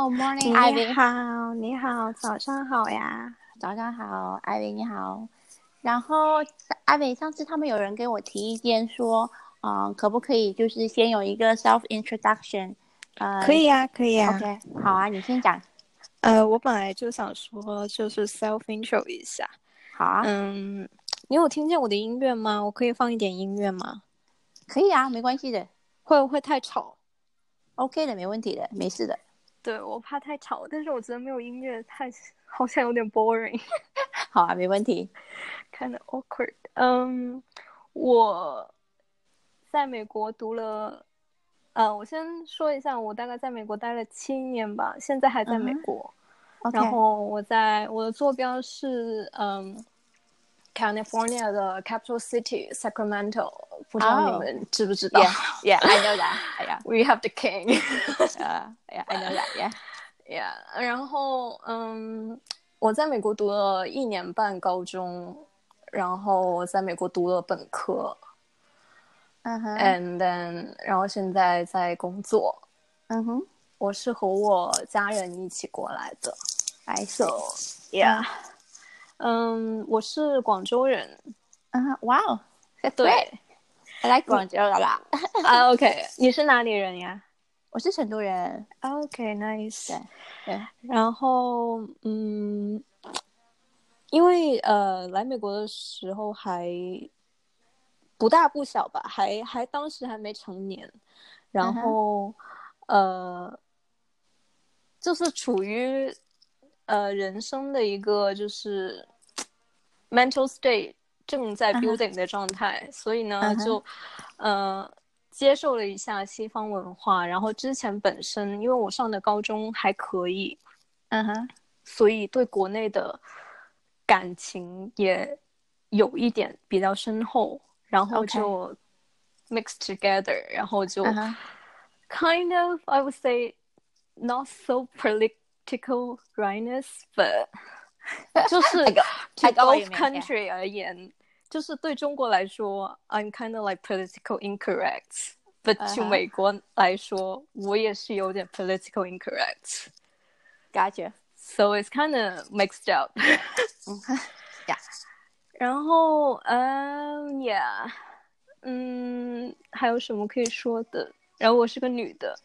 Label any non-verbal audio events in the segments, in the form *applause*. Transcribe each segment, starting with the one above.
好，Morning，你艾薇。好，你好，早上好呀。早上好，艾薇你好。然后艾薇，上次他们有人给我提意见说，嗯、可不可以就是先有一个 self introduction？呃，可以呀，可以呀。OK，好啊，你先讲。呃，我本来就想说，就是 self intro 一下。好啊，嗯，你有听见我的音乐吗？我可以放一点音乐吗？可以啊，没关系的会不会太吵？，OK 的，没问题的，没事的。对，我怕太吵，但是我觉得没有音乐太好像有点 boring，*laughs* 好啊，没问题。kind of awkward。嗯，我在美国读了，呃，我先说一下，我大概在美国待了七年吧，现在还在美国。然后我在我的坐标是嗯 ，California 的 capital city Sacramento，不知道你哦们知不知道 Yeah, yeah, I know that. Yeah, *laughs* We have the king 。 *laughs* uh, yeah, I know that. Yeah. Yeah，然后嗯，我在美国读了一年半高中，然后我在美国读了本科嗯哼， ，and then 然后现在在工作。嗯哼，我是和我家人一起过来的 I ，so see. yeah， 嗯，我是广州人，嗯哼，Wow, that's 对. I like 广州啦。啊，OK，你是哪里人呀？我是成都人。OK，nice、对对，然后，嗯，因为呃，来美国的时候还不大不小吧，还还当时还没成年，然后、呃，就是处于呃人生的一个就是 mental state 正在 building 的状态，所以呢就呃接受了一下西方文化，然后之前本身因为我上的高中还可以，嗯哼，所以对国内的感情也有一点比较深厚，然后就 mix together，然后就 kind of I would say not so political rightness, but *laughs* 就是太高 to 太高了 both 有没有 country 而言，就是对中国来说，I'm kind of like political incorrect。But to 嗯哼美国来说，我也是有点 political incorrect。 ，Gotcha。 So it's kind of mixed up. *laughs* 嗯哼，Yeah。然后，嗯、yeah，嗯，还有什么可以说的？然后我是个女的，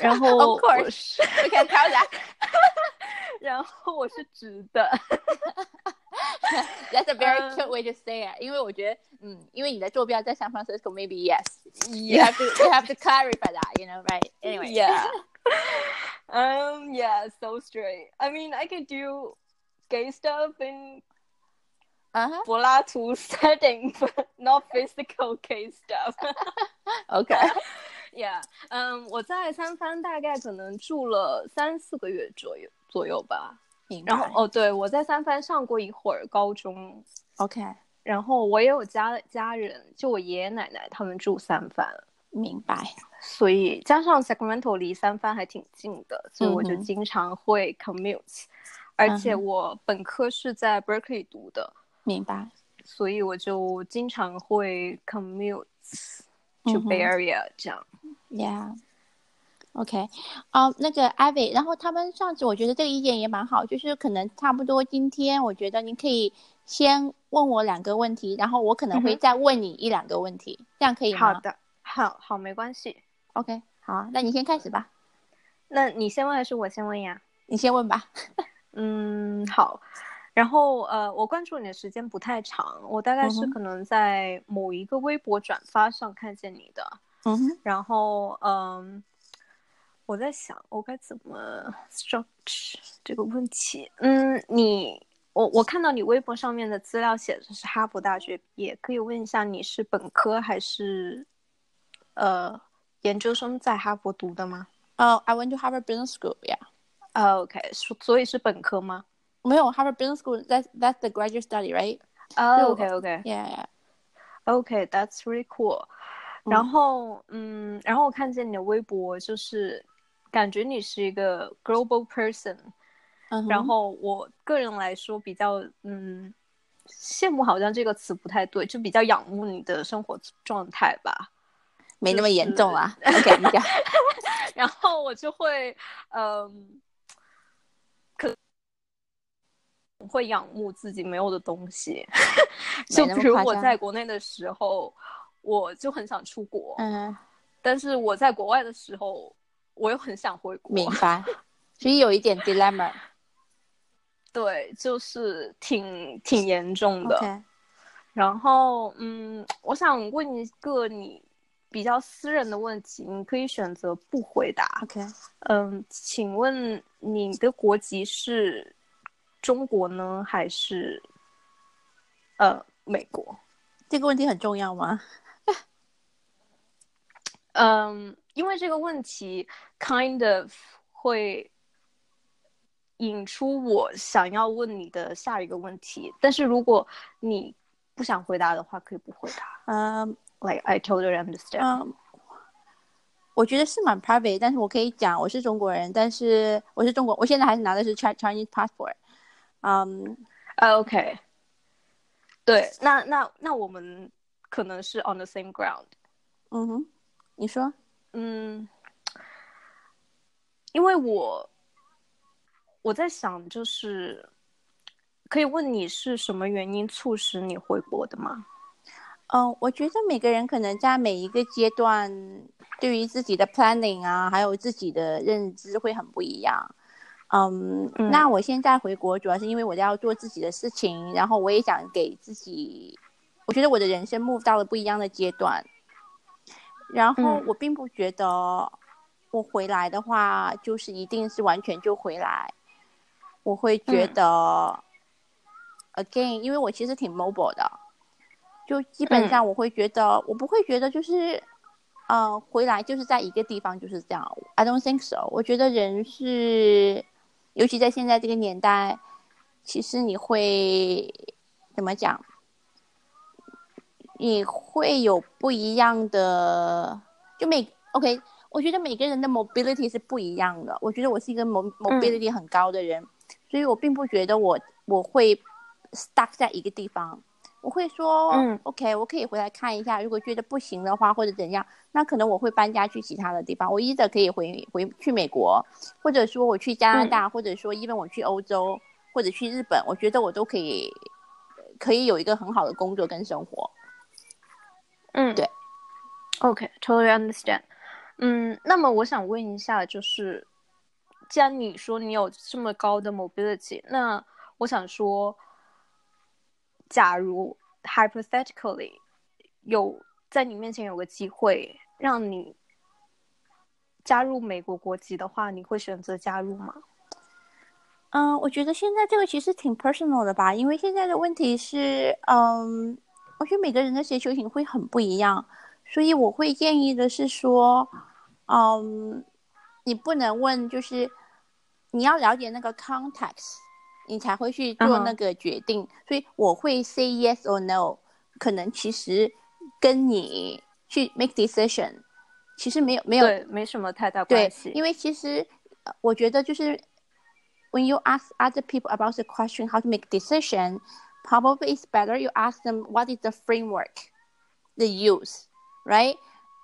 然后 Of course 我是， We *laughs* can tell that. *laughs* 然后我是直的， That's *laughs* a very 嗯 cute way to say it. 因为我觉得，嗯，因为你的坐标在 San Francisco, maybe yes. You Yeah. have to you have to clarify that, you know, right? Anyway. Yeah. um. Yeah. So straight. I mean, I can do gay stuff in 嗯哼柏拉图 setting, but not physical gay stuff. Yeah. 嗯，我在三藩大概可能住了三四个月左右左右吧。然后哦，对，我在三藩上过一会儿高中，OK，然后我也有家家人，就我爷爷奶奶他们住三藩，明白。所以加上 Sacramento 离三藩还挺近的，所以我就经常会 commute，、而且我本科是在 Berkeley 读的，明白。所以我就经常会 commute Area 这样。Yeah. OK，哦、那个 Ivy，然后他们上次我觉得这个意见也蛮好，就是可能差不多今天我觉得你可以先问我两个问题，然后我可能会再问你一两个问题，这样可以吗？好的，好好，没关系。OK，好啊，那你先开始吧，那你先问还是我先问呀？你先问吧。*laughs* 嗯，好。然后呃，我关注你的时间不太长，我大概是可能在某一个微博转发上看见你的。嗯哼，然后嗯，我在想我该怎么 structure 这个问题。嗯，你我我看到你微博上面的资料写的是哈佛大学毕业，可以问一下你是本科还是呃研究生在哈佛读的吗？哦、i went to Harvard Business School，yeah。啊，OK，所所以是本科吗？没有 Harvard Business School，that's that's the graduate study，right？哦、oh,，OK OK Yeah, yeah. OK，that's really cool。嗯然后，嗯，然后我看见你的微博，就是感觉你是一个 global person。嗯然后我个人来说，比较嗯，羡慕好像这个词不太对，就比较仰慕你的生活状态吧。没那么严重啊。OK，你讲。然后我就会，嗯，可会仰慕自己没有的东西，*laughs* 就比如我在国内的时候，我就很想出国，嗯，但是我在国外的时候，我又很想回国。明白，*laughs* 所以有一点 dilemma。*laughs* 对，就是挺挺严重的。然后，嗯，我想问一个你比较私人的问题，你可以选择不回答。OK，嗯，请问你的国籍是中国呢，还是呃美国？这个问题很重要吗？*laughs* 嗯，因为这个问题 kind of 会引出我想要问你的下一个问题，但是如果你不想回答的话，可以不回答。嗯，Like I totally understand。嗯，我觉得是蛮 private，但是我可以讲我是中国人，但是我是中国，我现在还是拿的是 Chinese passport。嗯，OK。对，那那那我们可能是 on the same ground。嗯哼，你说？嗯，因为我我在想，就是。可以问你是什么原因促使你回国的吗？嗯，我觉得每个人可能在每一个阶段，对于自己的 planning 啊，还有自己的认知会很不一样。嗯，那我现在回国主要是因为我要做自己的事情，然后我也想给自己，我觉得我的人生 move 到了不一样的阶段。然后我并不觉得我回来的话就是一定是完全就回来，我会觉得。Again，因为我其实挺 mobile 的，就基本上我会觉得，我不会觉得就是，呃，回来就是在一个地方就是这样。I don't think so。我觉得人是，尤其在现在这个年代，其实你会怎么讲？你会有不一样的，就每 OK，我觉得每个人的 mobility 是不一样的。我觉得我是一个 mobility 很高的人，所以我并不觉得我我会。stuck 在一个地方，我会说，嗯，OK，我可以回来看一下。如果觉得不行的话，或者怎样，那可能我会搬家去其他的地方。我一的可以回回去美国，或者说我去加拿大，或者说因为我去欧洲，或者去日本，我觉得我都可以，可以有一个很好的工作跟生活。嗯，对，OK，totally understand。嗯，那么我想问一下，就是既然你说你有这么高的 mobility，那我想说。假如 hypothetically 有在你面前有个机会让你加入美国国籍的话，你会选择加入吗？嗯，我觉得现在这个其实挺 personal 的吧，因为现在的问题是，嗯，我觉得每个人的需求型会很不一样，所以我会建议的是说，嗯，你不能问，就是你要了解那个 context。你才会去做那个决定，所以我会 say yes or no，可能其实跟你去 make decision，其实没有没有没什么太大关系。因为其实我觉得就是 when you ask other people about the question how to make decision，probably it's better you ask them what is the framework they use，right？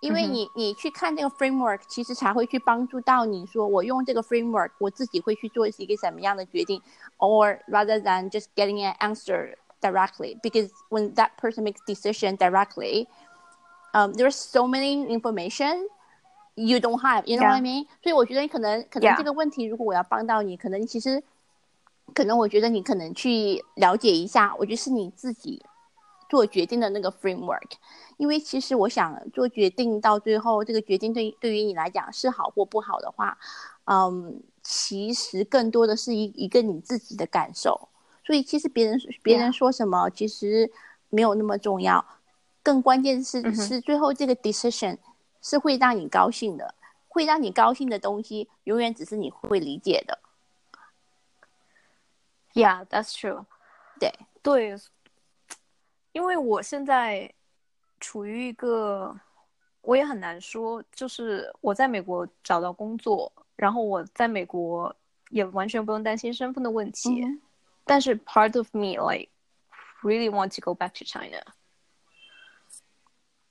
因为你你去看这个 framework，其实才会去帮助到你说我用这个 framework，我自己会去做一个什么样的决定，or rather than just getting an answer directly. Because when that person makes decision directly, um, there's so many information you don't have. You know what I mean? 所以我觉得可能可能这个问题，如果我要帮到你，可能其实可能我觉得你可能去了解一下，我觉得是你自己 做决定的那个 framework。因为其实我想做决定，到最后这个决定对对于你来讲是好或不好的话，嗯，其实更多的是一一个你自己的感受。所以其实别人别人说什么其实没有那么重要，更关键是是最后这个 decision 是会让你高兴的，会让你高兴的东西永远只是你会理解的。Yeah, that's true. 对对，因为我现在。处于一个，我也很难说，就是我在美国找到工作，然后我在美国也完全不用担心身份的问题。但是 part of me like really want to go back to China。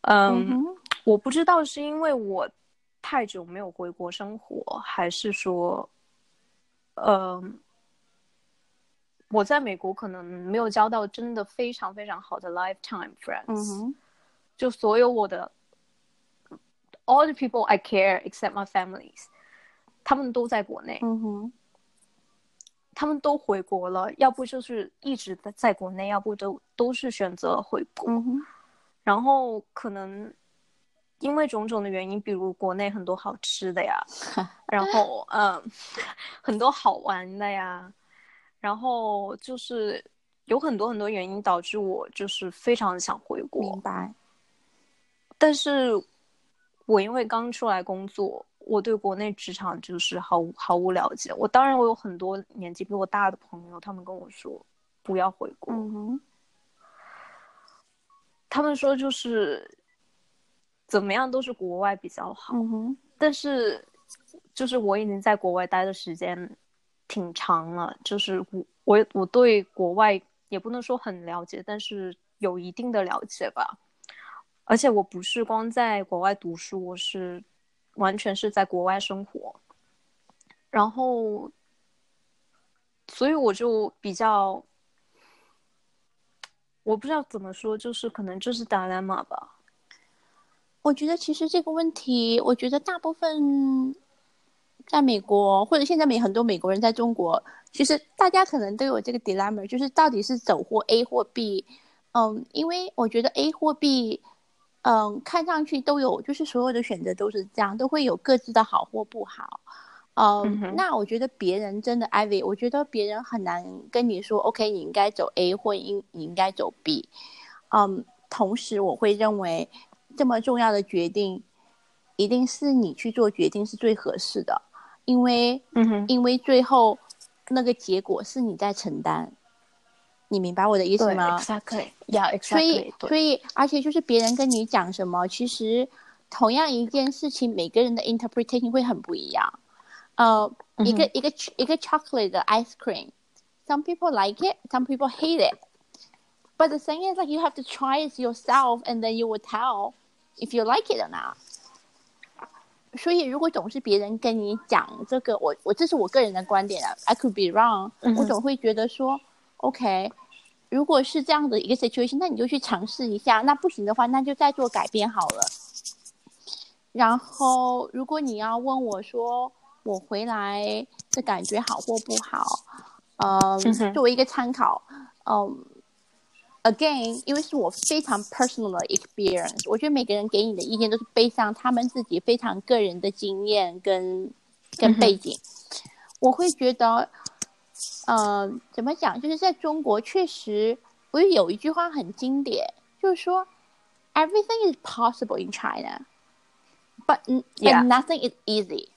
嗯，我不知道是因为我太久没有回国生活，还是说，呃，我在美国可能没有交到真的非常非常好的 lifetime friends。嗯，就所有我的 all the people I care except my families，他们都在国内，他们都回国了，要不就是一直在在国内，要不都都是选择回国。嗯，然后可能因为种种的原因，比如国内很多好吃的呀，*laughs* 然后嗯，*laughs* 很多好玩的呀，然后就是有很多很多原因导致我就是非常想回国。明白。但是我因为刚出来工作，我对国内职场就是毫无毫无了解。我当然我有很多年纪比我大的朋友，他们跟我说不要回国，嗯，他们说就是怎么样都是国外比较好。嗯，但是就是我已经在国外待的时间挺长了，就是我我我对国外也不能说很了解，但是有一定的了解吧。而且我不是光在国外读书，我是完全是在国外生活，然后，所以我就比较，我不知道怎么说，就是可能这是 dilemma 吧。我觉得其实这个问题，我觉得大部分在美国或者现在美很多美国人在中国，其实大家可能都有这个 dilemma，就是到底是走货 A 或 B。嗯，因为我觉得 A 或 B。嗯，看上去都有，就是所有的选择都是这样，都会有各自的好或不好。嗯，那我觉得别人真的，Ivy，我觉得别人很难跟你说，OK，你应该走 A 或应你应该走 B。嗯，同时我会认为这么重要的决定，一定是你去做决定是最合适的，因为，嗯哼，因为最后那个结果是你在承担。你明白我的意思吗？Exactly，Yeah，Exactly。所以，所以，而且就是别人跟你讲什么，其实同样一件事情，每个人的 interpretation 会很不一样。呃，一个一个一个 chocolate 的 ice cream，some people like it，some people hate it。But the thing is, like you have to try it yourself, and then you will tell if you like it or not。 所以，如果总是别人跟你讲这个，我我这是我个人的观点啊，I could be wrong。我总会觉得说，OK。如果是这样的一个 situation，那你就去尝试一下。那不行的话，那就再做改变好了。然后，如果你要问我说我回来的感觉好或不好，嗯，作为一个参考，嗯，again，因为是我非常 personal 的 experience，我觉得每个人给你的意见都是背上他们自己非常个人的经验跟跟背景，我会觉得。嗯，怎么讲？就是在中国，确实，我有一句话很经典，就是说，everything is possible in China，but but nothing is easy。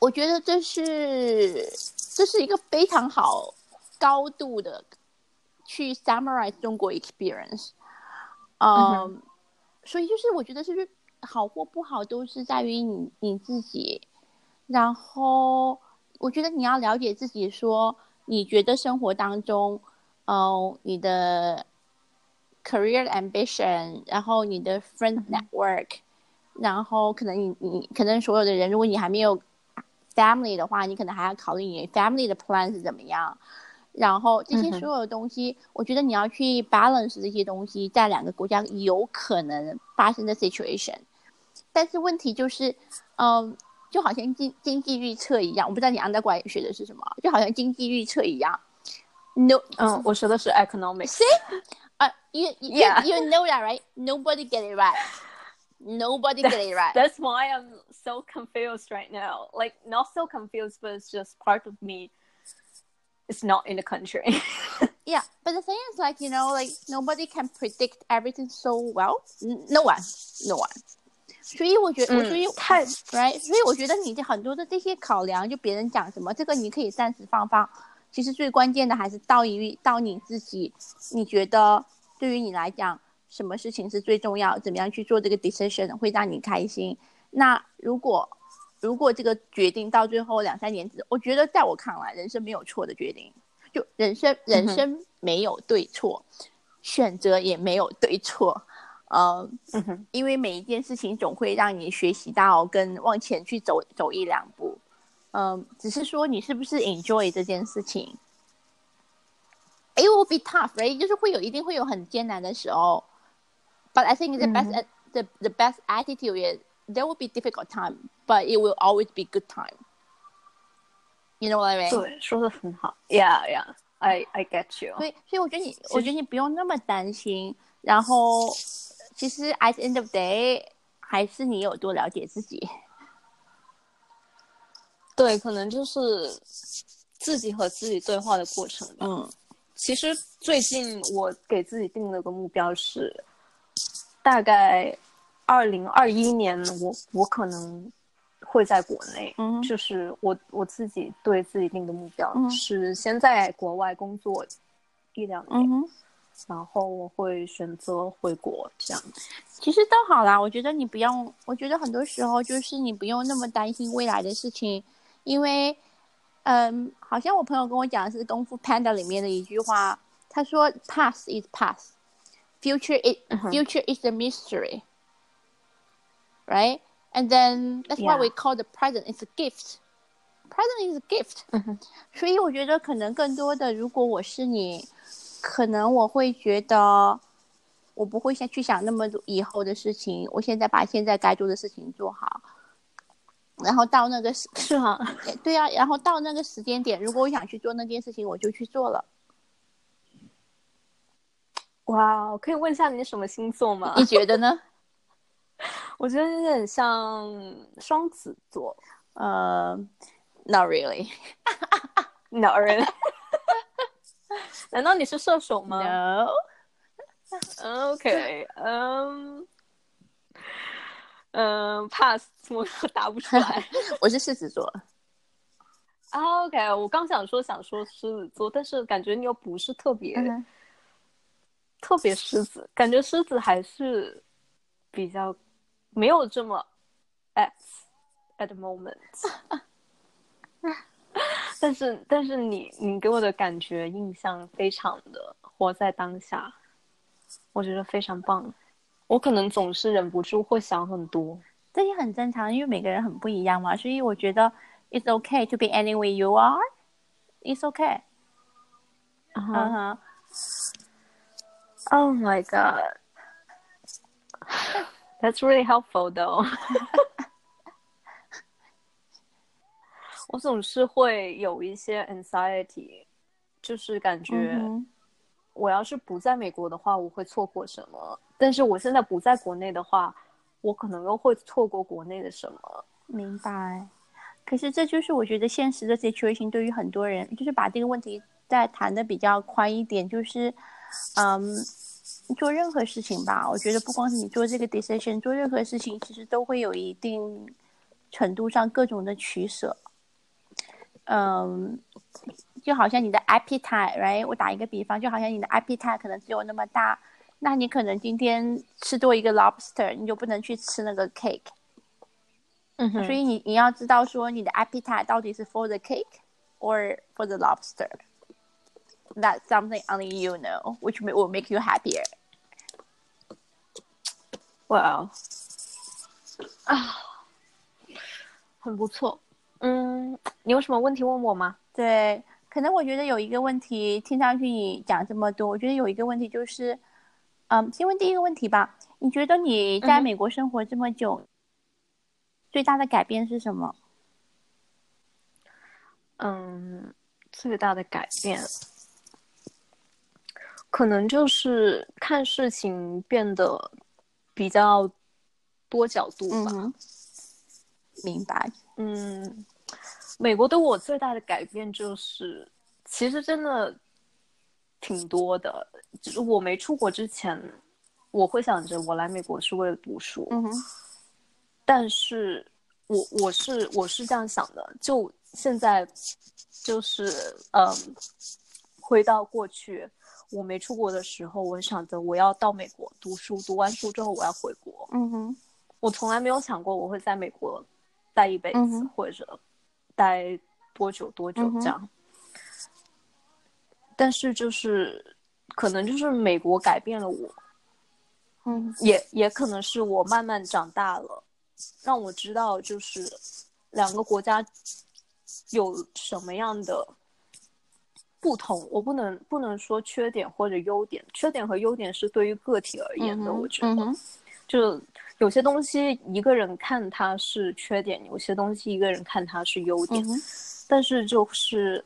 我觉得这是这是一个非常好高度的去 summarize 中国 experience。嗯，所以就是我觉得是好或不好都是在于你你自己，然后。我觉得你要了解自己，说你觉得生活当中，哦，你的 career ambition，然后你的 friend network，然后可能你你可能所有的人，如果你还没有 family 的话，你可能还要考虑你 family 的 plan 是怎么样。然后这些所有的东西，我觉得你要去 balance 这些东西在两个国家有可能发生的 situation。但是问题就是，嗯。就好像经经济预测一样，我不知道你 undergrad 学的是什么，就好像经济预测一样。No，嗯，我学的是 economics。See，啊，you *laughs* you you know that right? Nobody get it right. Nobody get it right. That's why I'm so confused right now. Like not so confused, but it's just part of me. It's not in the country. *laughs* yeah, but the thing is, like you know, like nobody can predict everything so well. No one, no one. 所以我觉得，所以太 right，所以我觉得你的很多的这些考量，就别人讲什么，这个你可以暂时放放。其实最关键的还是到于到你自己，你觉得对于你来讲，什么事情是最重要？怎么样去做这个 decision 会让你开心？那如果 如果这个决定到最后两三年之，我觉得在我看来，人生没有错的决定，就人生人生没有对错，选择也没有对错。呃，因为每一件事情总会让你学习到跟往前去走走一两步，嗯、只是说你是不是 enjoy 这件事情。It will be tough, right？就是会有一定会有很艰难的时候，but I think the best、嗯 the the best attitude is there will be difficult time, but it will always be good time. You know what I mean? 对，说的很好。Yeah, yeah, I I get you. 所以，所以我觉得你，我觉得你不用那么担心。然后，其实 at the end of day，还是你有多了解自己。对，可能就是自己和自己对话的过程吧。嗯其实最近我给自己定了个目标是，大概二零二一年我我可能会在国内，嗯就是我我自己对自己定的目标、嗯是先在国外工作一两年，嗯，然后我会选择回国这样。其实都好啦。我觉得你不用，我觉得很多时候就是你不用那么担心未来的事情，因为，嗯，好像我朋友跟我讲的是《功夫 Panda》里面的一句话，他说：“Past is past, *laughs* future is future is a mystery, right? And then that's why we call the present is a gift. Present is a gift. *laughs* 所以我觉得可能更多的，如果我是你，可能我会觉得，我不会先去想那么多以后的事情，我现在把现在该做的事情做好，然后到那个时，是 *laughs* 啊，对呀、然后到那个时间点，如果我想去做那件事情，我就去做了。哇，可以问一下你什么星座吗？你觉得呢？我觉得有点像双子座。呃、*laughs* n o t really. *laughs* No, really? *laughs* 难道你是射手吗 No. OK，嗯嗯，pass，我答不出来。我是狮子座。啊 OK，我刚想说想说狮子座，但是感觉你又不是特别、嗯特别狮子，感觉狮子还是比较没有这么 at at the moment。*laughs* 但是但是你你给我的感觉印象非常的活在当下，我觉得非常棒。我可能总是忍不住会想很多。这也很正常，因为每个人很不一样嘛，所以我觉得 it's okay to be any way you are. It's okay. 嗯哼嗯哼。Oh my god. That's really helpful though. *laughs* 我总是会有一些 anxiety，就是感觉嗯我要是不在美国的话，我会错过什么；但是我现在不在国内的话，我可能又会错过国内的什么。明白。可是这就是我觉得现实的 situation 对于很多人，就是把这个问题再谈的比较宽一点，就是，嗯，做任何事情吧，我觉得不光是你做这个 decision，做任何事情其实都会有一定程度上各种的取舍。嗯，就好像你的 appetite，right？我打一个比方，就好像你的 appetite 可能只有那么大，那你可能今天吃多一个 lobster，你就不能去吃那个 cake。嗯哼所以你你要知道说你的 appetite 到底是 for the cake or for the lobster. That's something only you know, which may- will make you happier. 哇，啊，很不错。嗯，你有什么问题问我吗？对，可能我觉得有一个问题，听上去你讲这么多，我觉得有一个问题就是，嗯，先问第一个问题吧。你觉得你在美国生活这么久，最大的改变是什么？嗯，最大的改变，可能就是看事情变得比较多角度吧。嗯，明白。嗯，美国对我最大的改变就是，其实真的挺多的。就是我没出国之前，我会想着我来美国是为了读书，嗯哼，但是我我是我是这样想的，就现在就是嗯，回到过去，我没出国的时候，我想着我要到美国读书，读完书之后我要回国。嗯哼，我从来没有想过我会在美国待一辈子，嗯或者待多久多久这样。但是就是可能就是美国改变了我，嗯也也可能是我慢慢长大了，让我知道就是两个国家有什么样的不同。我不能不能说缺点或者优点，缺点和优点是对于个体而言的。嗯我觉得，嗯就有些东西一个人看它是缺点，有些东西一个人看它是优点。嗯但是就是，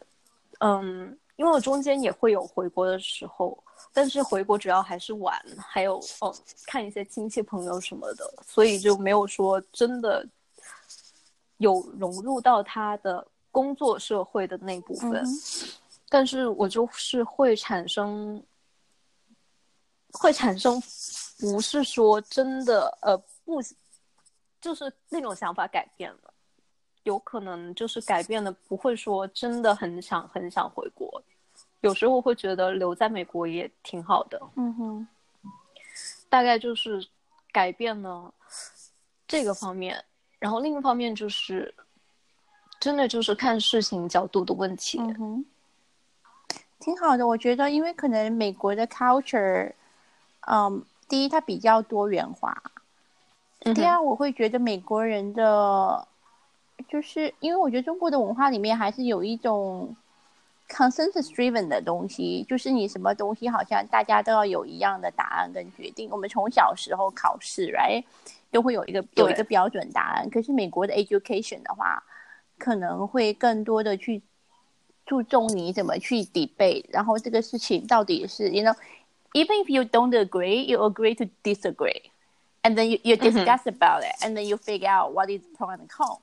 嗯，因为我中间也会有回国的时候，但是回国主要还是玩，还有哦看一些亲戚朋友什么的，所以就没有说真的有融入到他的工作社会的那部分。但是我就是会产生，会产生，不是说真的呃不，就是那种想法改变了，有可能就是改变了，不会说真的很想很想回国，有时候会觉得留在美国也挺好的，嗯哼。大概就是改变了这个方面，然后另一方面就是真的就是看事情角度的问题，嗯。哼，挺好的。我觉得，因为可能美国的 culture，嗯，第一它比较多元化，第二我会觉得美国人的，就是因为我觉得中国的文化里面还是有一种 consensus driven 的东西，就是你什么东西好像大家都要有一样的答案跟决定。我们从小时候考试，right，都会有一个有一个标准答案。可是美国的 education 的话，可能会更多的去注重你怎么去 debate，然后这个事情到底是，you know，even if you don't agree, you agree to disagree。and then you you discuss about it, and then you figure out what is pro and con。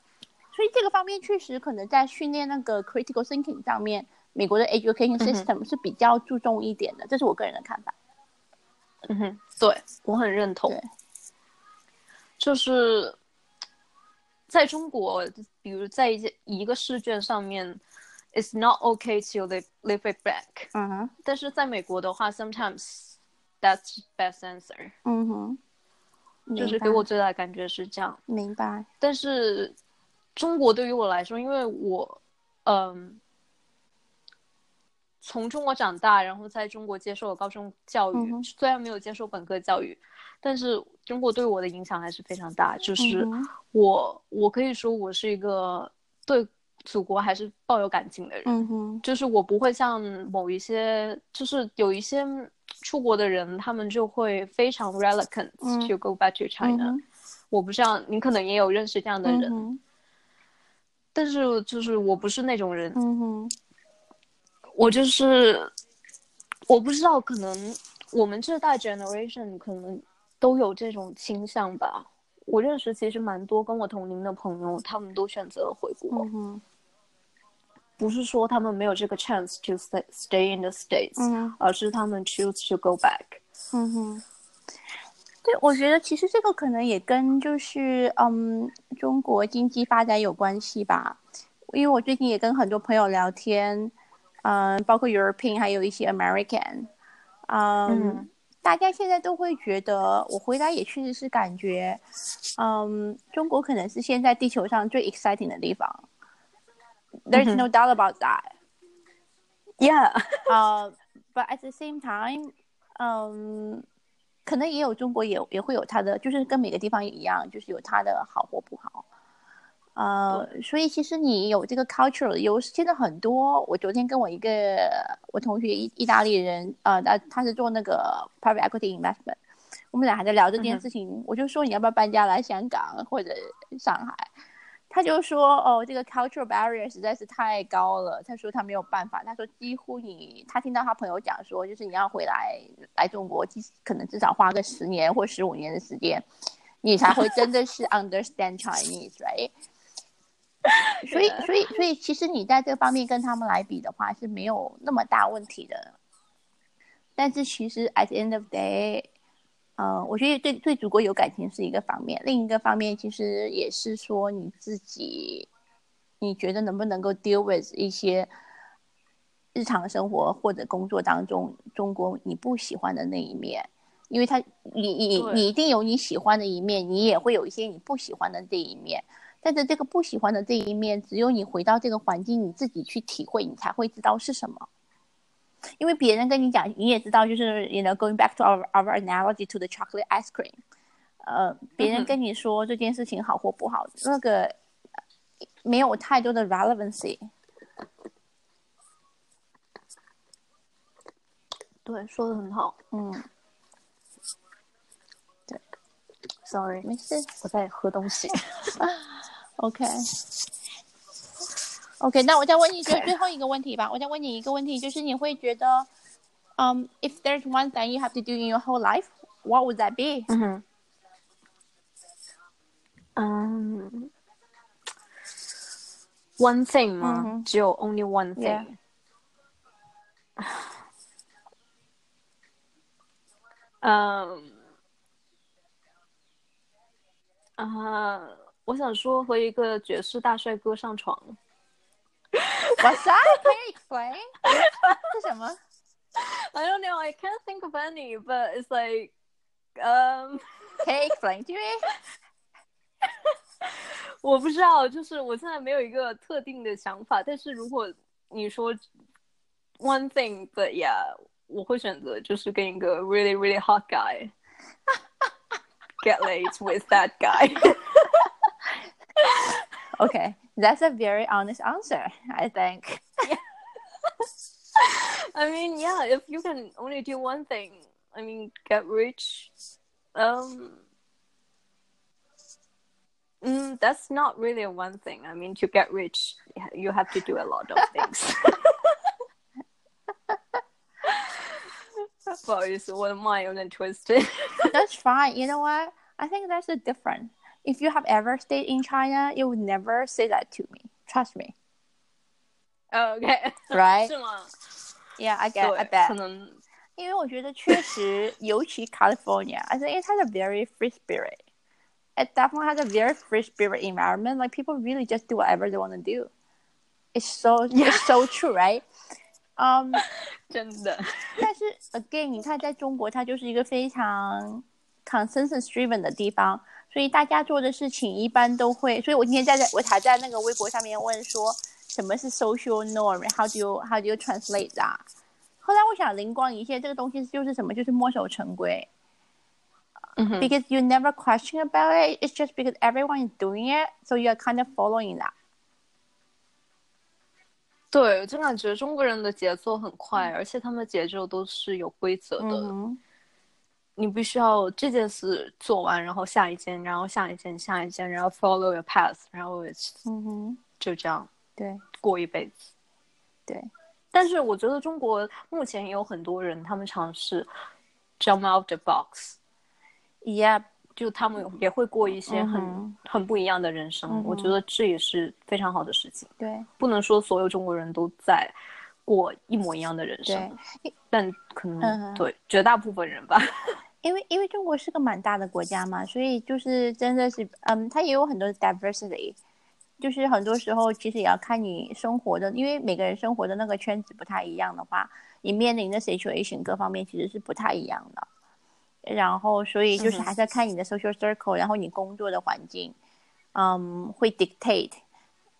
所以这个方面确实可能在训练那个 critical thinking 上面，美国的 education system 是比较注重一点的，这是我个人的看法。嗯哼，对我很认同。就是在中国，比如在一些一个试卷上面，it's not okay to leave leave it back。嗯哼，但是在美国的话，sometimes that's best answer，嗯哼，就是给我最大的感觉是这样。明白。但是中国对于我来说，因为我，嗯，从中国长大，然后在中国接受了高中教育，嗯虽然没有接受本科教育，但是中国对我的影响还是非常大。就是我，我可以说我是一个对祖国还是抱有感情的人。嗯哼，就是我不会像某一些，就是有一些出国的人，他们就会非常 reluctant 嗯 to go back to China、嗯我不像你，可能也有认识这样的人，嗯，但是就是我不是那种人，嗯哼，我就是我不知道，可能我们这代 generation 可能都有这种倾向吧。我认识其实蛮多跟我同龄的朋友，他们都选择了回国，不是说他们没有这个 chance to stay stay in the states，、嗯。而是他们 choose to go back。嗯哼，对，我觉得其实这个可能也跟就是嗯中国经济发展有关系吧，因为我最近也跟很多朋友聊天，嗯，包括 European 还有一些 American，嗯，嗯大家现在都会觉得我回来也确实是感觉，嗯，中国可能是现在地球上最 exciting 的地方。There's no doubt about that. Yeah. *laughs* *laughs* uh, but at the same time，嗯，可能也有中国也也会有它的，就是跟每个地方也一样，就是有它的好或不好。呃，所以其实你有这个优势，现在很多。我昨天跟我一个我同学意意大利人，呃，他他是做那个 private equity investment，我们俩还在聊这件事情，我就说你要不要搬家来香港或者上海？他就说哦，这个 cultural barrier 实在是太高了。他说他没有办法，他说几乎你，他听到他朋友讲说，就是你要回来来中国，即可能至少花个十年或十五年的时间，你才会真的是 understand Chinese，right？*laughs* 所以，所以，所以，其实你在这方面跟他们来比的话是没有那么大问题的。但是，其实 at the end of day，呃，我觉得对对祖国有感情是一个方面，另一个方面其实也是说你自己，你觉得能不能够 deal with 一些日常生活或者工作当中中国你不喜欢的那一面，因为他你你你一定有你喜欢的一面，你也会有一些你不喜欢的这一面。但是这个不喜欢的这一面，只有你回到这个环境，你自己去体会，你才会知道是什么。因为别人跟你讲，你也知道，就是 you know going back to our our analogy to the chocolate ice cream，呃，别人跟你说这件事情好或不好，那个没有太多的 relevancy。对，说的很好。嗯， Sorry，没事我在喝东西。 ，OK。 *laughs* *laughs* OK，那我再问你最 Okay. 最后一个问题吧。我再问你一个问题，就是你会觉得，嗯、i f there's one thing you have to do in your whole life, what would that be？嗯哼，嗯，one thing 吗？嗯只有 only one thing。嗯，啊，我想说和一个爵士大帅哥上床。What's that? *laughs* Can you explain？*laughs* 是什么？ I don't know. I can't think of any, but it's like, um. *laughs* Can you explain to me？我不知道，就是我现在没有一个特定的想法，但是如果你说 one thing，but yeah，我会选择就是跟一个 really really hot guy get laid with that guy。 Okay, that's a very honest answer, I think. *laughs* I mean, yeah, if you can only do one thing, I mean, get rich, um, mm, that's not really a one thing. I mean, to get rich, you have to do a lot of things. 不好意思，我的 mind 有点 twisted。 That's fine. *laughs* You know what? I think that's the difference. If you have ever stayed in China, you would never say that to me. Trust me. OK， *laughs* Right? 是吗？ Yeah, I get. I 对，可 bet. 能因为我觉得确实，尤其 California, I think it has a very free spirit. It definitely has a very free spirit environment. Like people really just do whatever they want to do. It's so it's so true, right? Um, *laughs* 真的。但是 again，你看在中国，它就是一个非常 consensus driven 的地方， 所以大家做的事情一般都会。所以我今天在在我还在那个微博上面问说，什么是 social norm？How do you how do you translate that？后来我想灵光一现，这个东西就是什么？就是墨守成规。Because you never question about it, it's just because everyone is doing it, so you are kind of following that. 对，就感觉中国人的节奏很快，而且他们的节奏都是有规则的。嗯你必须要这件事做完，然后下一件，然后下一件，下一件，然后 follow your path，然后嗯哼，就这样对过一辈子。对，但是我觉得中国目前也有很多人，他们尝试 jump out the box，，Yeah，就他们也会过一些很、嗯很不一样的人生。嗯我觉得这也是非常好的事情。对不能说所有中国人都在过一模一样的人生，对。但可能、嗯对绝大部分人吧。*laughs* 因为因为中国是个蛮大的国家嘛，所以就是真的是，嗯，它也有很多 diversity，就是很多时候其实也要看你生活的，因为每个人生活的那个圈子不太一样的话，你面临的 situation 各方面其实是不太一样的。然后，所以就是还是要看你的 social circle，、然后你工作的环境，嗯，会 dictate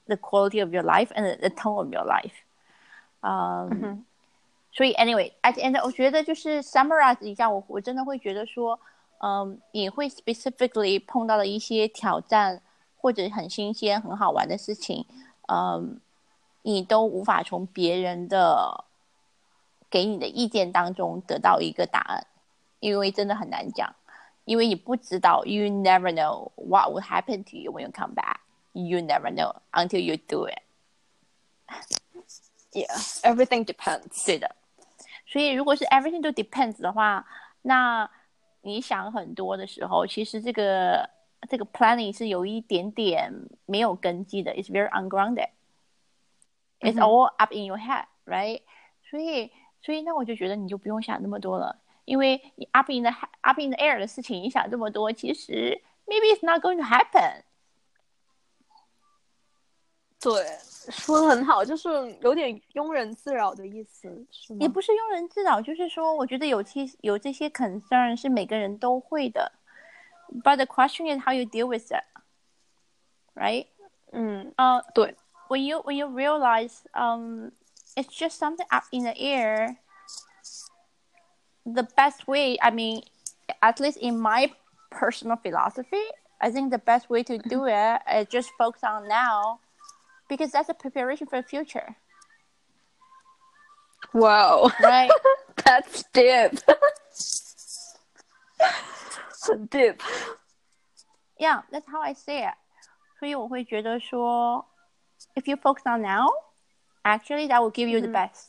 the quality of your life and the tone of your life。嗯，哼所以 anyway，at the end，我觉得就是 summarize 一下，我我真的会觉得说，嗯，你会 specifically 碰到的一些挑战或者很新鲜、很好玩的事情，嗯，你都无法从别人的给你的意见当中得到一个答案，因为真的很难讲，因为你不知道，you never know what will happen to you when you come back. You never know until you do it. Yeah, *laughs* everything depends. 对的， 所以如果是 everything 都 depends 的话，那你想很多的时候，其实这个这个 planning 是有一点点没有根基的，it's very ungrounded. It's all up in your head, right? 所以所以那我就觉得你就不用想那么多了，因为你 up in the he- up in the air 的事情，你想这么多，其实 maybe it's not going to happen. 对，说的很好，就是有点庸人自扰的意思，是吗？也不是庸人自扰，就是说，我觉得有些有这些 concern 是每个人都会的，but the question is how you deal with it, right? 嗯，呃、对， when you when you realize um it's just something up in the air, the best way, I mean, at least in my personal philosophy, I think the best way to do *laughs* it is just focus on now because that's a preparation for the future. Wow, Right? *laughs* that's deep. *laughs* 很 deep. yeah, that's how I see it. 所以我会觉得说，if you focus on now, actually that will give you the 嗯 best.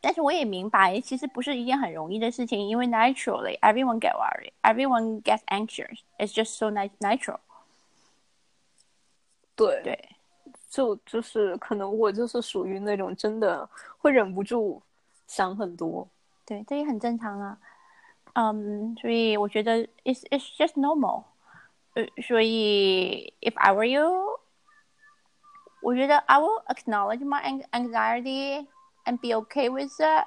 但是我也明白，其实不是一件很容易的事情，因为 naturally everyone get worried, everyone gets anxious. It's just so nat- natural. 对，对，就就是可能我就是属于那种真的会忍不住想很多。对，这也很正常啊。嗯，所以我觉得 it's it's just normal。呃，所以 if I were you，我觉得 I will acknowledge my an- anxiety and be okay with it,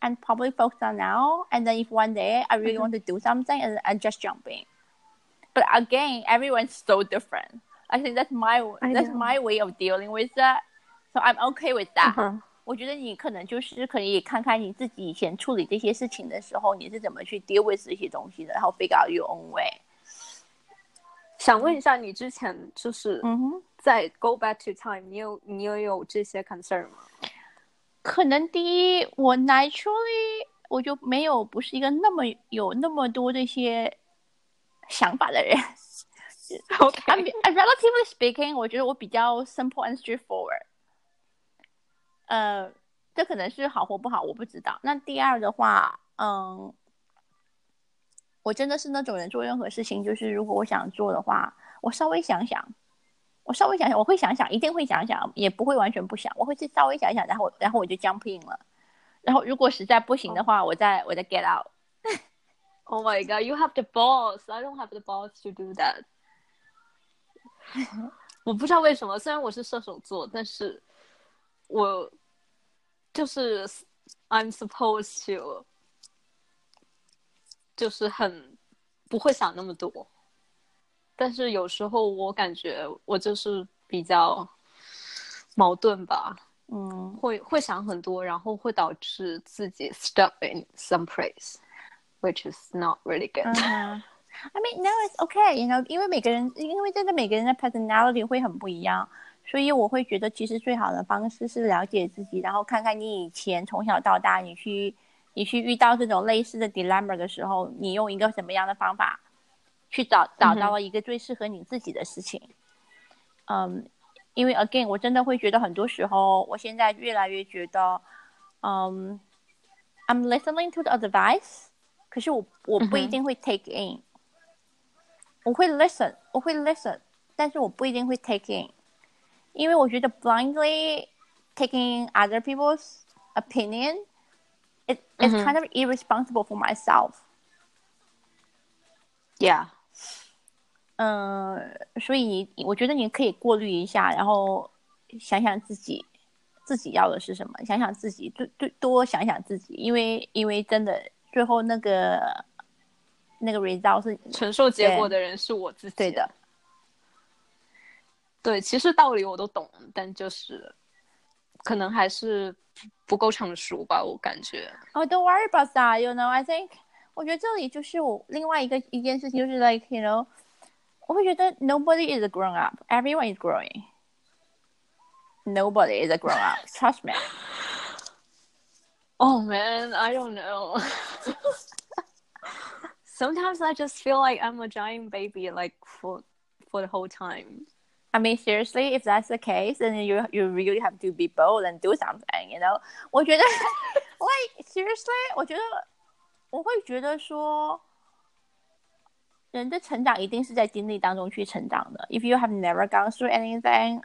and probably focus on now. And then if one day I really want to do something, and I just jump in. But again, everyone's so different. I think that's my I that's know. my way of dealing with that. So I'm okay with that. 嗯我觉得你可能就是可以看看你自己以前处理这些事情的时候，你是怎么去 deal with 这些东西的，然后 figure out your own way。想问一下，你之前就是嗯哼，在 go back to time，你有你有有这些 concern 吗？可能第一，我 naturally 我就没有不是一个那么有那么多这些想法的人。 *laughs* I'm, OK， I'm relatively speaking，我觉得我比较 simple and straightforward。呃，这可能是好或不好，我不知道。那第二的话，嗯，我真的是那种人，做任何事情，就是如果我想做的话，我稍微想想，我稍微想想，我会想想，一定会想想，也不会完全不想，我会去稍微想想，然后然后我就 jump in 了。然后如果实在不行的话，我再我再 get out。 Oh *laughs* my god, you have the balls. I don't have the balls to do that. *laughs* 我不知道为什么，虽然我是射手座，但是我就是 I'm supposed to，就是很不会想那么多。但是有时候我感觉我就是比较矛盾吧，嗯，会会想很多，然后会导致自己 stuck in some place, which is not really good. *laughs* I mean, no, it's okay. You know，因为每个人，因为真的每个人的 personality 会很不一样，所以我会觉得其实最好的方式是了解自己，然后看看你以前从小到大，你去你去遇到这种类似的 dilemma 的时候，你用一个什么样的方法去找找到了一个最适合你自己的事情。嗯，因为 again，我真的会觉得很多时候，我现在越来越觉得，嗯，I'm listening to the advice，可是我我不一定会 take in。我会 listen，我会 listen，但是我不一定会 take in，因为我觉得 blindly taking other people's opinion, it it's 嗯哼 kind of irresponsible for myself. Yeah. 嗯，所以你我觉得你可以过滤一下，然后想想自己自己要的是什么，想想自己多多多想想自己，因为因为真的最后那个 那个 result 是承受结果的人是我自己。对的。对，其实道理我都懂，但就是可能还是不够成熟吧，我感觉。 Oh, don't worry about that. You know, I think 我觉得这里就是我另外一个一件事情，就是 like you know，我会觉得 nobody is a grown up, everyone is growing. Nobody is a grown up. Trust me. *laughs* Oh man, I don't know. *laughs* Sometimes I just feel like I'm a giant baby, like for for the whole time. I mean, seriously, if that's the case, then you you really have to be bold and do something. You know，我觉得 like seriously，*laughs* 我觉得我会觉得说，人的成长一定是在经历当中去成长的。If you have never gone through anything,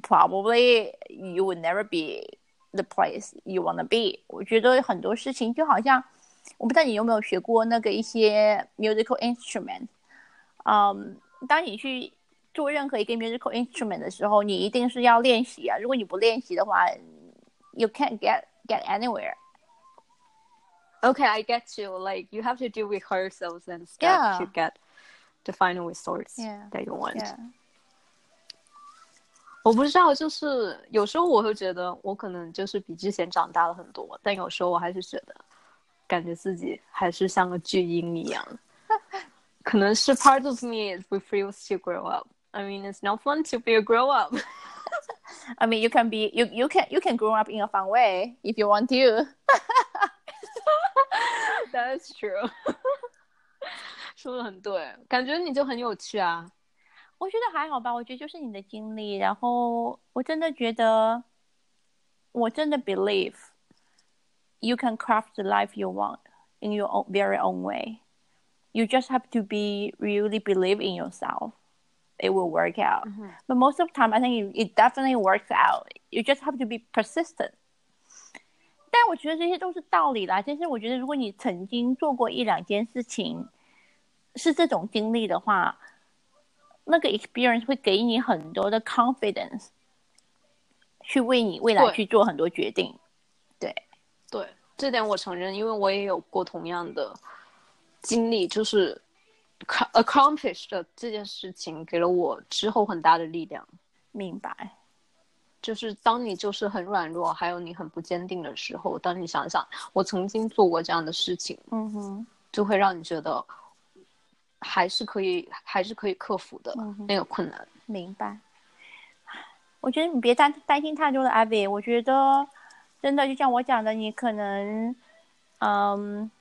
probably you would never be the place you want to be。我觉得很多事情就好像， 我不知道你有没有学过那个一些 musical instrument，嗯，当你去做任何一个 musical instrument 的时候，你一定是要练习啊。如果你不练习的话，you can't get get anywhere。Okay, I get you. Like you have to do rehearsals and stuff Yeah. to get the final results Yeah. that you want. Yeah. 我不知道，就是有时候我会觉得我可能就是比之前长大了很多，但有时候我还是觉得，感觉自己还是像个巨婴一样。可能是 part of me is refuse to grow up. I mean, it's not fun to be a grow up. I mean, you can be you you can you can grow up in a fun way if you want to. That's true. 说的很对，感觉你就很有趣啊。我觉得还好吧，我觉得就是你的经历，然后我真的觉得，我真的 believe you can craft the life you want in your own very own way. You just have to be really believe in yourself. It will work out. Mm-hmm. But most of the time, I think it, it definitely works out. You just have to be persistent. 但我觉得这些都是道理啦。其实我觉得，如果你曾经做过一两件事情，是这种经历的话，那个 experience 会给你很多的 confidence，去为你未来对去做很多决定。 对，这点我承认，因为我也有过同样的经历，就是 ac- accomplish 的这件事情给了我之后很大的力量。明白。就是当你就是很软弱，还有你很不坚定的时候，当你想想我曾经做过这样的事情，嗯哼，就会让你觉得还是可以，还是可以克服的嗯那个困难。明白。我觉得你别担担心太多了，Abby。我觉得真的就像我讲的，你可能，嗯，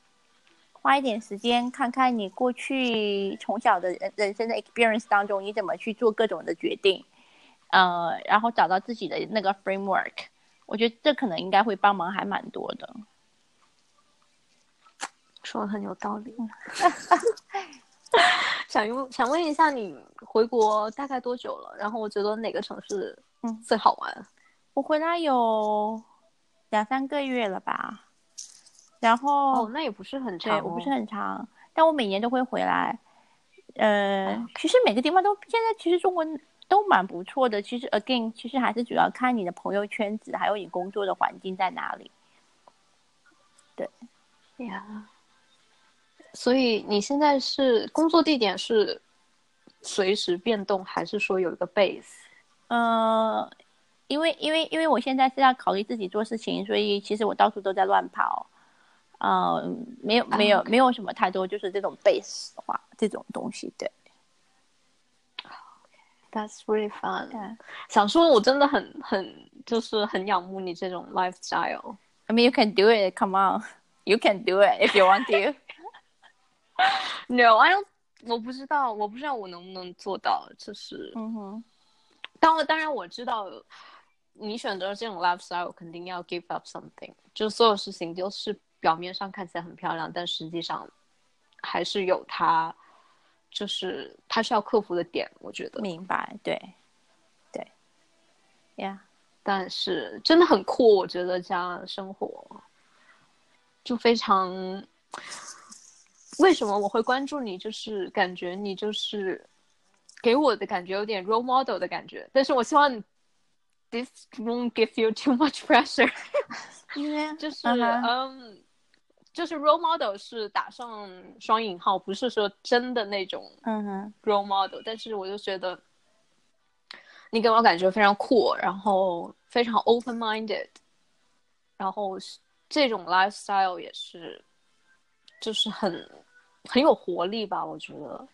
花一点时间看看你过去从小的人人生的 experience 当中，你怎么去做各种的决定，呃，然后找到自己的那个 framework。我觉得这可能应该会帮忙还蛮多的。说的很有道理。*laughs* 想问想问一下，你回国大概多久了？然后我觉得哪个城市嗯最好玩？我回来有两三个月了吧，然后哦，那也不是很长、哦。对我不是很长，但我每年都会回来。呃，哦其实每个地方都现在其实中国都蛮不错的。其实 again，其实还是主要看你的朋友圈子，还有你工作的环境在哪里。对呀。所以你现在是工作地点是随时变动，还是说有一个 base？呃，因为因为因为我现在是要考虑自己做事情，所以其实我到处都在乱跑。呃，没有没有、没有什么太多就是这种 base 的话，这种东西对。That's really fun。对想说，我真的很很就是很仰慕你这种 lifestyle。I mean, you can do it. Come on, *laughs* you can do it if you want to. *laughs* No, I don't。我不知道，我不知道我能不能做到。就是，嗯哼，当然，当然我知道，你选择这种 lifestyle 肯定要 give up something。就所有事情就是表面上看起来很漂亮，但实际上还是有它，就是它需要克服的点。我觉得，明白，对，对，呀、但是真的很酷。我觉得这样生活就非常。为什么我会关注你？就是感觉你就是给我的感觉有点 role model 的感觉，但是我希望你 this won't give you too much pressure，因为就是嗯就是 role model 是打上双引号，不是说真的那种嗯哼，role model，但是我就觉得你给我感觉非常酷，然后非常 open minded，然后是这种 lifestyle 也是，就是很很有活力吧，我觉得。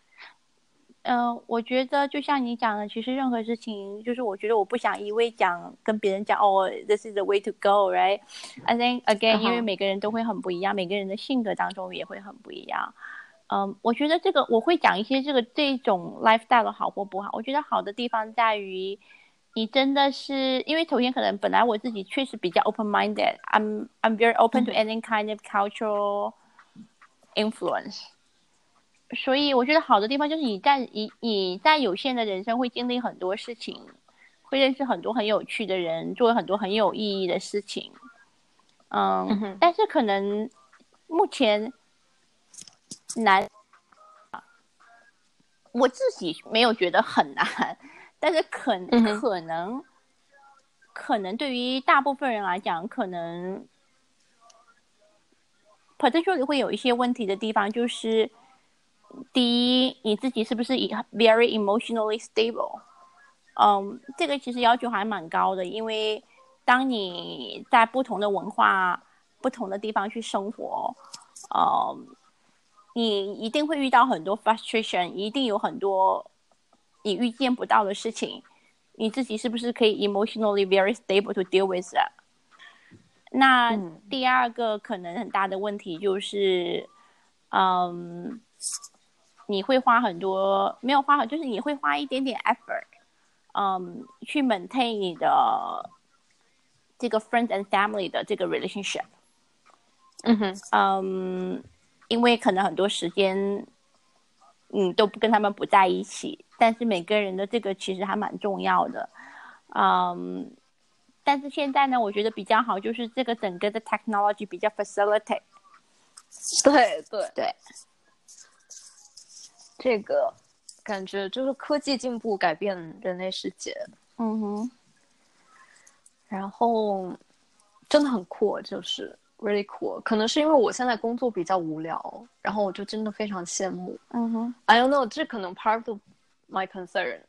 嗯、我觉得就像你讲的，其实任何事情，就是我觉得我不想一味讲跟别人讲哦，this is the way to go，right？I think again，、嗯哼因为每个人都会很不一样，每个人的性格当中也会很不一样。嗯，我觉得这个我会讲一些这个这种 lifestyle 的好或不好。我觉得好的地方在于，你真的是因为首先可能本来我自己确实比较 open minded，I'm I'm very open to any kind of cultural influence。所以我觉得好的地方就是你在你你在有限的人生会经历很多事情，会认识很多很有趣的人，做很多很有意义的事情。嗯，嗯但是可能目前难，我自己没有觉得很难，但是可嗯可能可能对于大部分人来讲，可能 potentially 会有一些问题的地方，就是第一，你自己是不是以 very emotionally stable？嗯，这个其实要求还蛮高的，因为当你在不同的文化、不同的地方去生活，呃，你一定会遇到很多 frustration，一定有很多你预见不到的事情。你自己是不是可以 emotionally very stable to deal with that？那第二个可能很大的问题就是，嗯，你会花很多，没有花很，就是你会花一点点 effort，嗯，去 maintain 你的这个 friends and family 的这个 relationship。嗯哼，嗯，因为可能很多时间，嗯，都不跟他们不在一起。但是每个人的这个其实还蛮重要的，嗯，但是现在呢，我觉得比较好，就是这个整个的 technology 比较 facilitate。对对对，这个感觉就是科技进步改变人类世界。嗯哼，然后真的很酷，就是 really cool。可能是因为我现在工作比较无聊，然后我就真的非常羡慕。嗯哼，I don't know，这可能 part of My concern，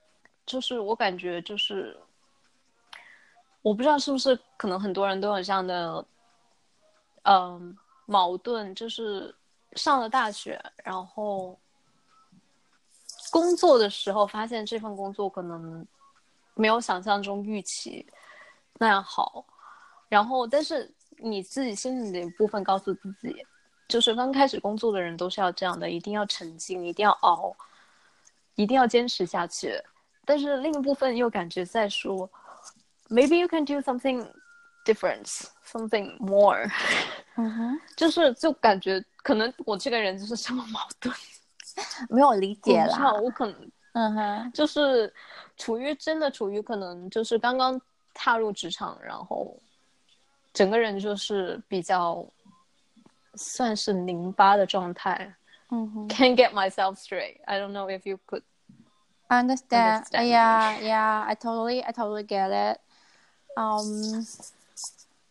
就是我感觉就是，我不知道是不是可能很多人都有这样的，嗯，矛盾，就是上了大学，然后工作的时候发现这份工作可能没有想象中预期那样好，然后但是你自己心里的一部分告诉自己，就是刚开始工作的人都是要这样的，一定要沉静，一定要熬。一定要坚持下去，但是另一部分又感觉在说，maybe you can do something different, something more。嗯哼，*laughs* 就是就感觉可能我这个人就是这么矛盾，没有理解啦。我可能，嗯哼，就是处于真的处于可能就是刚刚踏入职场，然后整个人就是比较算是拧巴的状态。Mm-hmm. Can't get myself straight. I don't know if you could. Understand yeah, yeah. I totally, I totally get it. Um,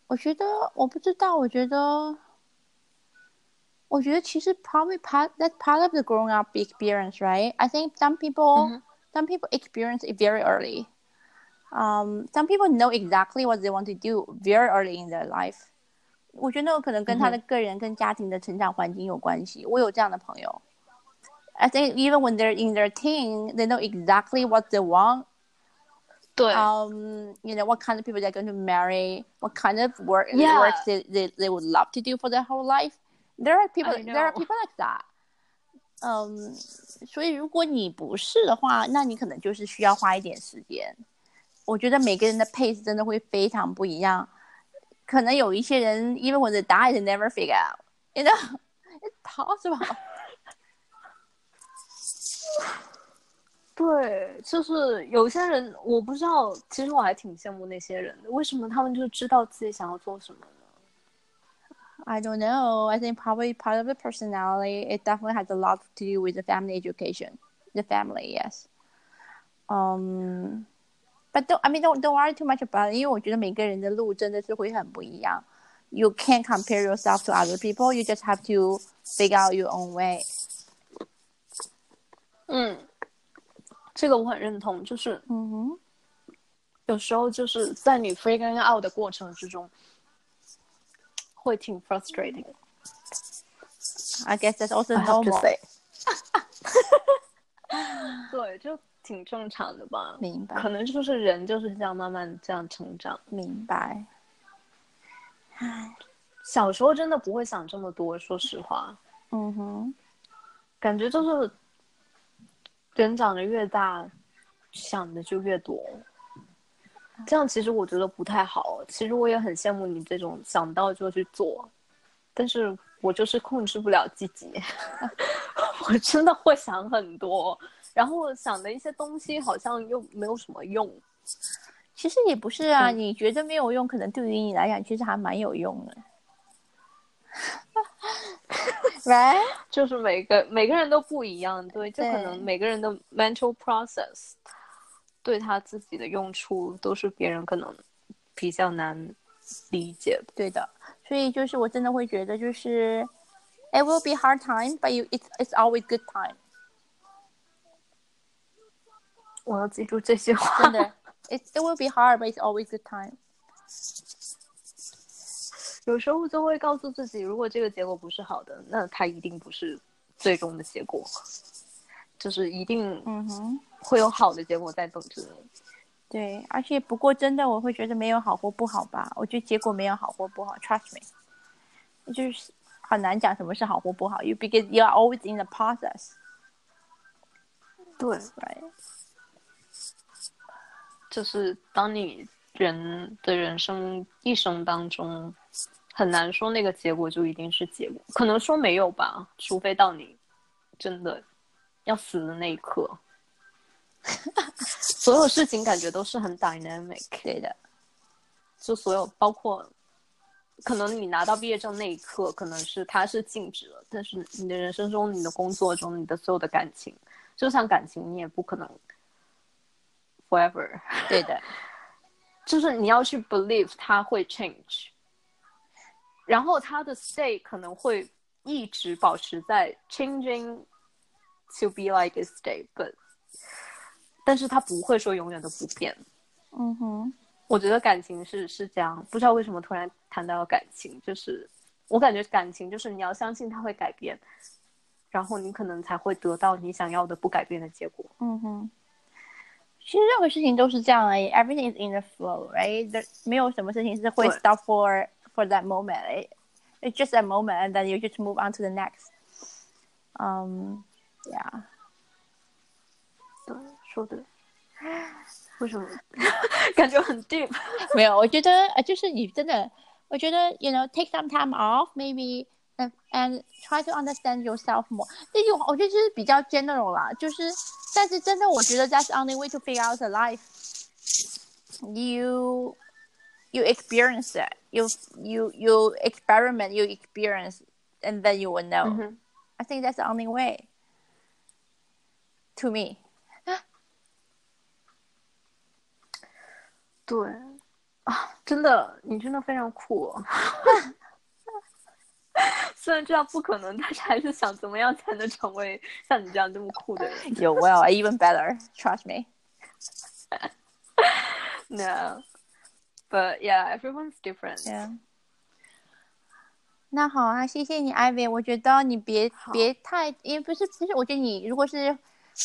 我觉得我不知道，我觉得，我觉得其实 probably part that's part of the growing up experience, right? I think some people, mm-hmm. some people experience it very early. Um, some people know exactly what they want to do very early in their life. 我觉得那个可能跟他的个人跟家庭的成长环境有关系。我有这样的朋友，I think even when they're in their teen, they know exactly what they want. 对，um, you know what kind of people they're going to marry, what kind of work yeah. work they, they they would love to do for their whole life. There are people, there are people like that. 嗯，所以如果你不是的话，那你可能就是需要花一点时间。我觉得每个人的 pace 真的会非常不一样。可能有一些人，even when they die, they never figure out. You know, it's possible. 对，就是有些人，我不知道，其实我还挺羡慕那些人的。为什么他们就知道自己想要做什么呢 ？I don't know. I think probably part of the personality. It definitely has a lot to do with the family education. The family, yes. Um. But don't I mean don't don't worry too much about it，因为我觉得每个人的路真的是会很不一样。You can't compare yourself to other people. You just have to figure out your own way. 嗯，这个我很认同。就是，嗯哼，有时候就是在你 figuring out 的过程之中， 会挺 frustrating。I guess that's also normal. *laughs* 对，就。挺正常的吧，明白。可能就是人就是这样慢慢这样成长，明白。唉，小时候真的不会想这么多，说实话。嗯哼，感觉就是人长得越大，想的就越多。这样其实我觉得不太好。其实我也很羡慕你这种想到就去做，但是我就是控制不了自己，*laughs* 我真的会想很多。然后想的一些东西好像又没有什么用，其实也不是啊。你觉得没有用，可能对于你来讲其实还蛮有用的。*laughs* Right？就是每个每个人都不一样，对，就可能每个人的 mental process 对他自己的用处都是别人可能比较难理解。对的，所以就是我真的会觉得，就是 it will be hard time，but you it's it's always good time。*laughs* 我要记住这句话。真的，it it will be hard, but it's always good time。*laughs* 有时候就会告诉自己，如果这个结果不是好的，那它一定不是最终的结果，就是一定嗯哼，会有好的结果在等着你。对，而且不过真的我会觉得没有好或不好吧，我觉得结果没有好或不好，trust me，就是很难讲什么是好或不好，you because you are always in the process，对，right？就是当你人的人生一生当中，很难说那个结果就一定是结果，可能说没有吧，除非到你真的要死的那一刻。*laughs* 所有事情感觉都是很 dynamic，对的，就所有包括，可能你拿到毕业证那一刻，可能是它是静止了，但是你的人生中、你的工作中、你的所有的感情，就像感情，你也不可能 forever，*laughs* 对的，*laughs* 就是你要去 believe 它会 change，然后它的 state 可能会一直保持在 changing to be like a state，but 但是它不会说永远都不变。嗯哼，我觉得感情是是这样，不知道为什么突然谈到了感情，就是我感觉感情就是你要相信它会改变，然后你可能才会得到你想要的不改变的结果。嗯哼。其实任何事情都是这样而已，everything is in the flow，right？没有什么事情是会 stop for for that moment，it it's just a moment，and then you just move on to the next。嗯，yeah。对，说的，为什么感觉很 *laughs* deep？没有，我觉得呃，就是你真的，我觉得，*laughs* you know, take some time off, maybe, and and try to understand yourself more。这句话我觉得就是比较 general 啦，就是，但是真的，我觉得 that's the only way to figure out the life. You you experience it, you you you experiment, you experience, and then you will know. 嗯哼 I think that's the only way. To me. 对啊，真的，你真的非常酷、哦。虽然知道不可能，但是还是想怎么样才能成为像你这样这么酷的人。You will, even better. Trust me. No, but yeah, everyone's different. Yeah. 那好啊，谢谢你，Ivy。我觉得你别别太，因为不是其实，我觉得你如果是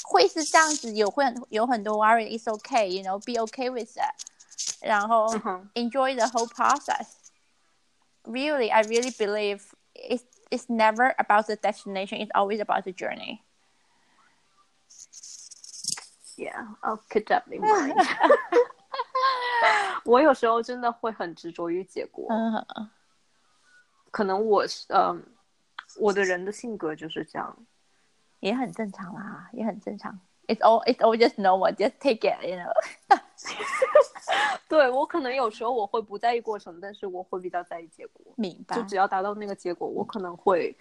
会是这样子，有会很有很多 worry，it's okay，you know，be okay with it。然后嗯哼 enjoy the whole process. Really, I really believe it's it's never about the destination. It's always about the journey. Yeah, I'll keep that in mind. *laughs* 我有时候真的会很执着于结果，嗯，可能我是嗯，我的人的性格就是这样。也很正常啦，也很正常。It's all it's all just normal. Just take it, you know. *laughs* 对我可能有时候我会不在意过程，但是我会比较在意结果。明白就。只要达到那个结果，我可能会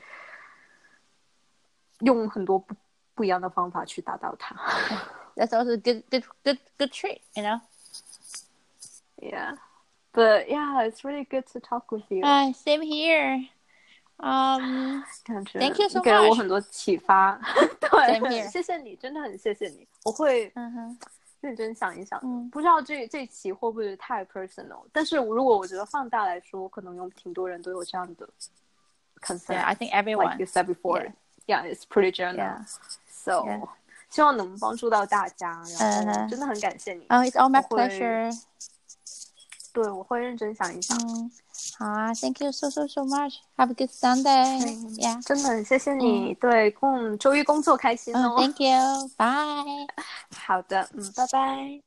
用很多不不一样的方法去达到它。That's also good, good, good, good trait, you know. Yeah, but yeah, it's really good to talk with you. Uh, same here. Um, 感觉 Thank you so 你给了我 much. 很多启发。对.谢谢你，真的很谢谢你。我会嗯哼，认真想一想。嗯不知道这这期会不会太 personal，但是如果我觉得放大来说，可能有挺多人都有这样的 concern。yeah, I think like everyone. you said before. Yeah, it's pretty general. Yeah. So, Yeah. 希望能帮助到大家。然嗯真的很感谢你。Oh, it's all my pleasure. 对，我会认真想一想。嗯，好啊，Thank you so so so much. Have a good Sunday. 嗯 Yeah. 真的很谢谢你。对，工周一工作开心嗯哦。，Thank you. Bye. 好的，嗯，拜拜。